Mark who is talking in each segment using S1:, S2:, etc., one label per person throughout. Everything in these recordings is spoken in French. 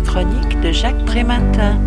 S1: Chronique de Jacques Prématin.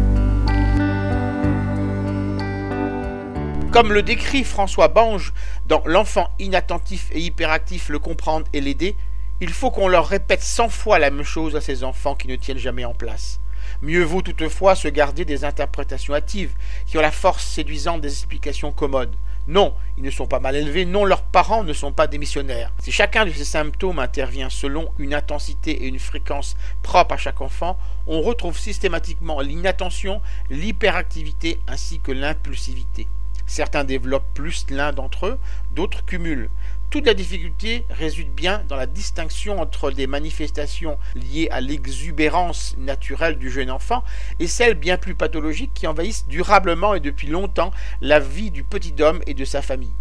S2: Comme le décrit François Bange dans L'enfant inattentif et hyperactif, le comprendre et l'aider, il faut qu'on leur répète cent fois la même chose à ces enfants qui ne tiennent jamais en place. Mieux vaut toutefois se garder des interprétations hâtives, qui ont la force séduisante des explications commodes. Non, ils ne sont pas mal élevés, non, leurs parents ne sont pas des missionnaires. Si chacun de ces symptômes intervient selon une intensité et une fréquence propres à chaque enfant, on retrouve systématiquement l'inattention, l'hyperactivité ainsi que l'impulsivité. Certains développent plus l'un d'entre eux, d'autres cumulent. Toute la difficulté réside bien dans la distinction entre des manifestations liées à l'exubérance naturelle du jeune enfant et celles bien plus pathologiques qui envahissent durablement et depuis longtemps la vie du petit homme et de sa famille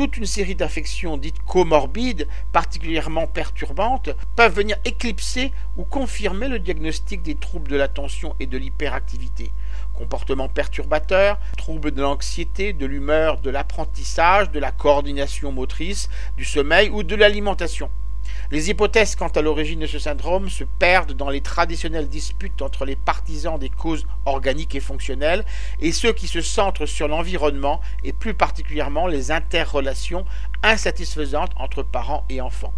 S2: toute une série d'affections dites comorbides, particulièrement perturbantes, peuvent venir éclipser ou confirmer le diagnostic des troubles de l'attention et de l'hyperactivité. Comportements perturbateurs, troubles de l'anxiété, de l'humeur, de l'apprentissage, de la coordination motrice, du sommeil ou de l'alimentation. Les hypothèses quant à l'origine de ce syndrome se perdent dans les traditionnelles disputes entre les partisans des causes organiques et fonctionnelles et ceux qui se centrent sur l'environnement et plus particulièrement les interrelations insatisfaisantes entre parents et enfants.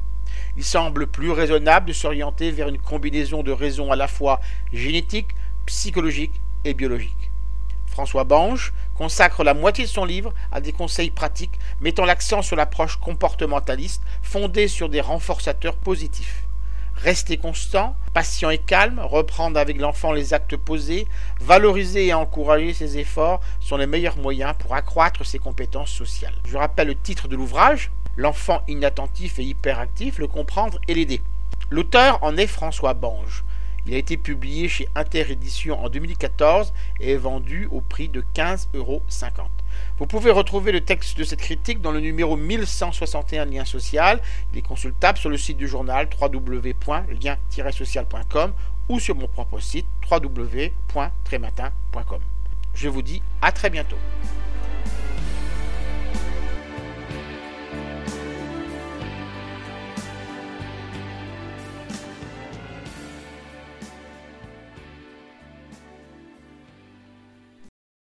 S2: Il semble plus raisonnable de s'orienter vers une combinaison de raisons à la fois génétiques, psychologiques et biologiques. François Bange consacre la moitié de son livre à des conseils pratiques mettant l'accent sur l'approche comportementaliste fondée sur des renforçateurs positifs. Rester constant, patient et calme, reprendre avec l'enfant les actes posés, valoriser et encourager ses efforts sont les meilleurs moyens pour accroître ses compétences sociales. Je rappelle le titre de l'ouvrage, L'enfant inattentif et hyperactif, le comprendre et l'aider. L'auteur en est François Bange. Il a été publié chez Interédition en 2014 et est vendu au prix de 15,50 euros. Vous pouvez retrouver le texte de cette critique dans le numéro 1161 Lien Social. Il est consultable sur le site du journal www.lien-social.com ou sur mon propre site www.trématin.com. Je vous dis à très bientôt.